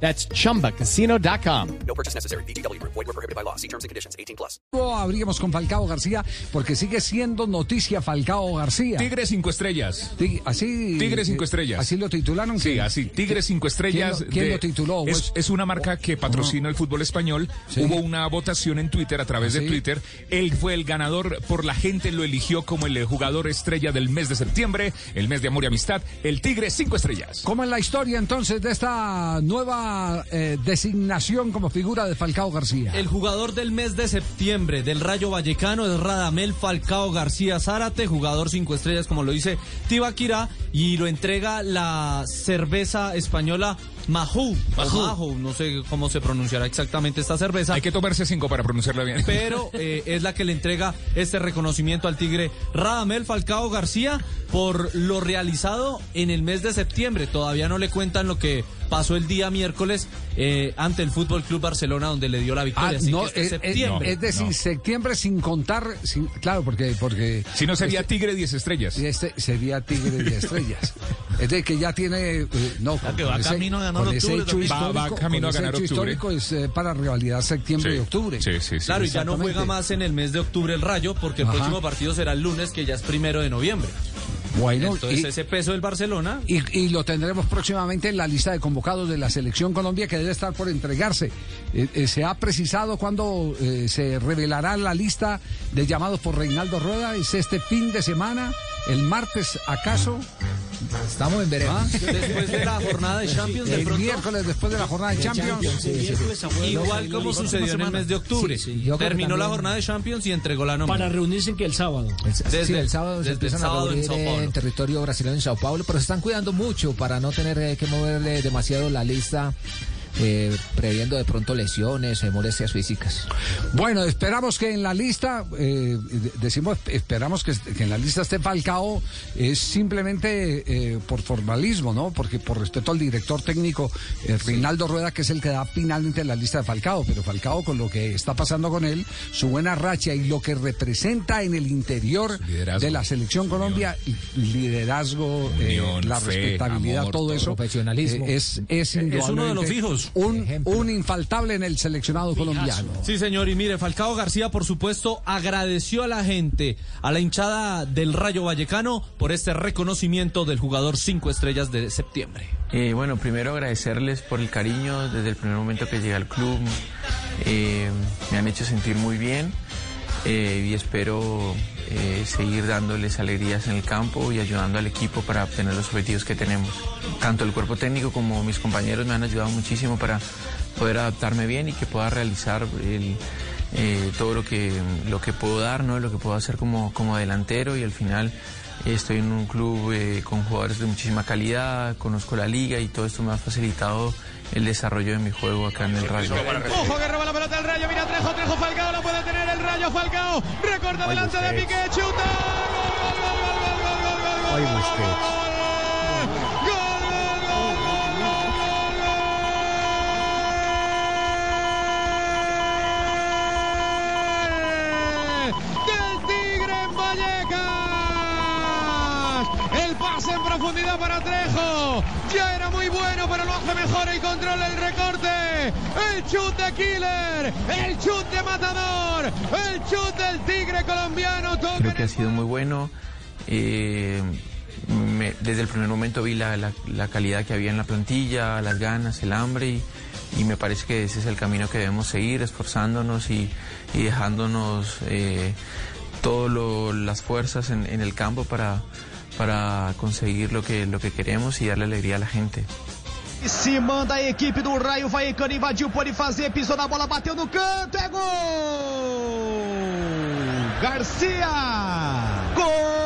That's chumbacasino.com. No purchase necessary. BGW. Void were prohibited by law. See terms and conditions. 18 plus. Abrimos con Falcao García porque sigue siendo noticia Falcao García. Tigre cinco estrellas. Tig- así, Tigre cinco estrellas. Así lo titularon. Sí, ¿Quién- así. Tigre cinco estrellas. ¿Quién lo, quién de- lo tituló? Es, Pues- es una marca que patrocina el fútbol español. Sí. Hubo una votación en Twitter, a través ¿Sí? de Twitter. Él fue el ganador. Por la gente lo eligió como el jugador estrella del mes de septiembre, el mes de amor y amistad. El Tigre cinco estrellas. ¿Cómo es la historia entonces de esta nueva eh, designación como figura de Falcao García? El jugador del mes de septiembre del Rayo Vallecano es Radamel Falcao García Zárate, jugador cinco estrellas, como lo dice Tibaquirá, y lo entrega la cerveza española Mahou. Mahou, no sé cómo se pronunciará exactamente esta cerveza. Hay que tomarse cinco para pronunciarla bien. pero eh, es la que le entrega este reconocimiento al Tigre Radamel Falcao García por lo realizado en el mes de septiembre. Todavía no le cuentan lo que pasó el día miércoles eh, ante el Fútbol Club Barcelona, donde le dio la Ah, victoria. Así no, que este es, es- septiembre. es decir, no. septiembre sin contar, sin- claro, porque porque si no sería este, Tigre diez estrellas. este sería Tigre de estrellas. Es de que ya tiene, eh, no, con, que va ese, camino a ganar con ese octubre hecho. Va- va camino con a ese ganar hecho octubre. histórico es eh, para rivalidad septiembre y octubre. Sí, sí, sí. Claro, y ya no juega más en el mes de octubre el Rayo, porque el Ajá. próximo partido será el lunes, que ya es primero de noviembre. Bueno, Entonces y- ese peso del Barcelona Y, y lo tendremos próximamente en la lista de convocados de la Selección Colombia que debe estar por entregarse. Eh, eh, ¿Se ha precisado cuándo eh, se revelará la lista de llamados por Reinaldo Rueda? ¿Es este fin de semana? ¿El martes acaso? Estamos en veremos. ¿Ah? después de la jornada de Champions, de El pronto, miércoles después de la jornada de Champions. igual como sucedió en el mes de octubre. Sí, Terminó la jornada de Champions y entregó la nómina. Para reunirse que el sábado. Sí, Desde- el sábado se desde empiezan el sábado a en reunir Sao Paulo. en territorio brasileño en Sao Paulo, pero se están cuidando mucho para no tener eh, que moverle demasiado la lista, eh, previendo de pronto lesiones o molestias físicas. Bueno, esperamos que en la lista, eh, de- decimos, esperamos que, que en la lista esté Falcao, es simplemente eh, por formalismo, ¿no? Porque por respeto al director técnico eh, Reinaldo Rueda, que es el que da finalmente la lista de Falcao, pero Falcao con lo que está pasando con él, su buena racha y lo que representa en el interior de la selección Colombia, liderazgo, eh, Unión, la fe, respetabilidad, amor, todo eso, profesionalismo. eh, es, es, uno de los indudablemente Un, un infaltable en el seleccionado colombiano. Sí, señor. Y mire, Falcao García, por supuesto, agradeció a la gente, a la hinchada del Rayo Vallecano, por este reconocimiento del jugador cinco estrellas de septiembre. Eh, bueno, primero agradecerles por el cariño desde el primer momento que llegué al club. Eh, me han hecho sentir muy bien eh, y espero eh, seguir dándoles alegrías en el campo y ayudando al equipo para obtener los objetivos que tenemos. Tanto el cuerpo técnico como mis compañeros me han ayudado muchísimo para poder adaptarme bien y que pueda realizar eh, todo lo que, lo que puedo dar, ¿no? lo que puedo hacer como, como delantero y al final estoy en un club eh, con jugadores de muchísima calidad, conozco la liga y todo esto me ha facilitado el desarrollo de mi juego acá en el Rayo. Ojo que roba la pelota el Rayo, mira Trejo, Trejo Falcao, lo puede tener el Rayo Falcao, recorta delante de Piqué, chuta, gol, gol, gol, gol, gol, gol, gol, gol, gol, gol, gol, Trejo, ya era muy bueno, pero lo hace mejor y controla el recorte, el chut de Killer, el chut de Matador, el chut del Tigre colombiano, toca Creo que ha sido muy bueno. eh, me- desde el primer momento vi la, la- la calidad que había en la plantilla, las ganas, el hambre y, y me parece que ese es el camino que debemos seguir, esforzándonos y, y dejándonos eh, todas las fuerzas en, en el campo para, para conseguir lo que, lo que queremos y darle alegría a la gente. Se manda a equipe do Raio Vallecano, invadiu, pode fazer, pisou na bola, bateu no canto, é gol! Garcia! Gol!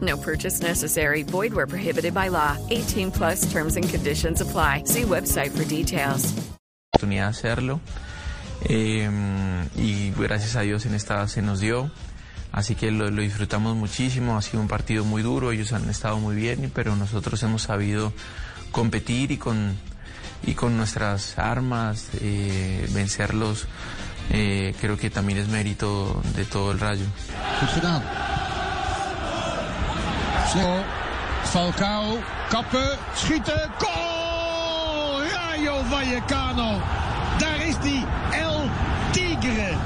No purchase necessary. Void where prohibited by law. 18 plus terms and conditions apply. See website for details. oportunidad de hacerlo. Eh, y gracias a Dios en esta se nos dio. Así que lo, lo disfrutamos muchísimo. Ha sido un partido muy duro. Ellos han estado muy bien, pero nosotros hemos sabido competir y con, y con nuestras armas eh, vencerlos. eh, creo que también es mérito de todo el rayo. Snel. Falcao. Kappen. Schieten. Goal! Rayo Vallecano. Daar is die El Tigre.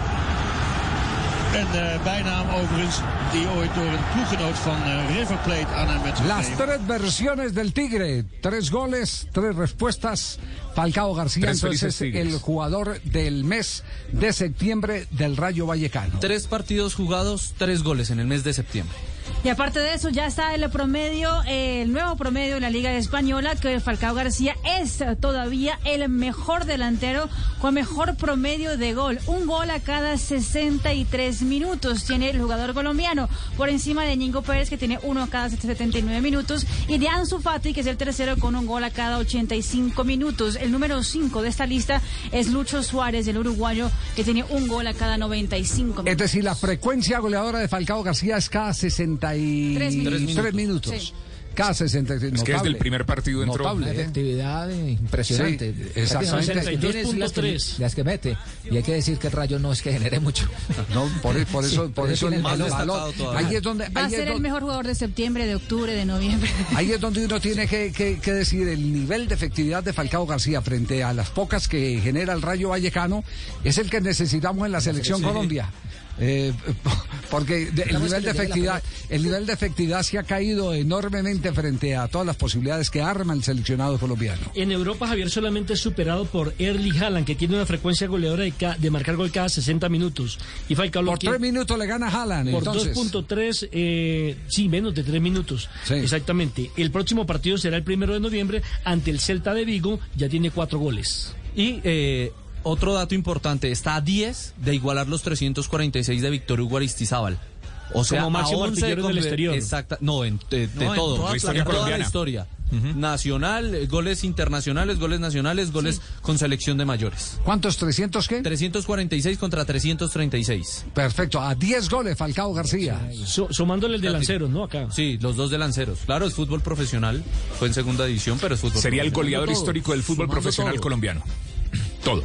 Een eh, bijnaam overigens die ooit door een ploeggenoot van eh, River Plate aan hem werd Las tres versiones del Tigre, tres goles, tres respuestas. Falcao García, Tres entonces el jugador del mes de septiembre del Rayo Vallecano. Tres partidos jugados, tres goles en el mes de septiembre. Y aparte de eso, ya está el promedio, el nuevo promedio de la Liga Española, que Falcao García es todavía el mejor delantero con mejor promedio de gol. Un gol a cada 63 minutos tiene el jugador colombiano, por encima de Ñingo Pérez, que tiene uno a cada 79 minutos, y de Ansu Fati, que es el tercero con un gol a cada 85 minutos. El número 5 de esta lista es Lucho Suárez, el uruguayo, que tiene un gol a cada 95 minutos. Es decir, la frecuencia goleadora de Falcao García es cada 63 Tres minutos. minutos. Sí. Cada 63 Es que desde el primer partido entró. Notable, ¿eh? efectividad eh, impresionante. Sí, exactamente. Las que, las que mete. Y hay que decir que el rayo no es que genere mucho. No, por, por eso, por eso el, valor. Ahí es donde, Va a ahí ser el mejor jugador de septiembre, de octubre, de noviembre. Ahí es donde uno tiene que, que- que decir el nivel de efectividad de Falcao García frente a las pocas que genera el Rayo Vallecano es el que necesitamos en la selección Colombia. Eh, porque de- el nivel de efectividad, el nivel de efectividad se ha caído enormemente frente a todas las posibilidades que arma el seleccionado colombiano. En Europa, Javier solamente es superado por Erling Haaland, que tiene una frecuencia goleadora de, ca- de marcar gol cada 60 minutos. Y Falcao Por que- tres minutos le gana Haaland. por entonces. 2.3, eh, sí, menos de 3 minutos. Sí. Exactamente. El próximo partido será el primero de noviembre ante el Celta de Vigo, ya tiene cuatro goles. Y eh, otro dato importante, está a 10 de igualar los 346 de Víctor Hugo Aristizábal. O sea, Como máximo a 11 artillero del exterior. Exacta, no, en, de, de en todo. toda la historia en toda la colombiana. historia. Nacional, eh, goles internacionales, goles nacionales, goles con selección de mayores. ¿Cuántos? ¿300 qué? 346 contra 336. Perfecto, a 10 goles Falcao García. Su- sumándole el delantero, ¿no? Acá. Sí, los dos delanceros. Claro, es fútbol profesional. Fue en segunda división, pero es fútbol Sería el goleador histórico del fútbol sumando profesional todo. colombiano. Todo.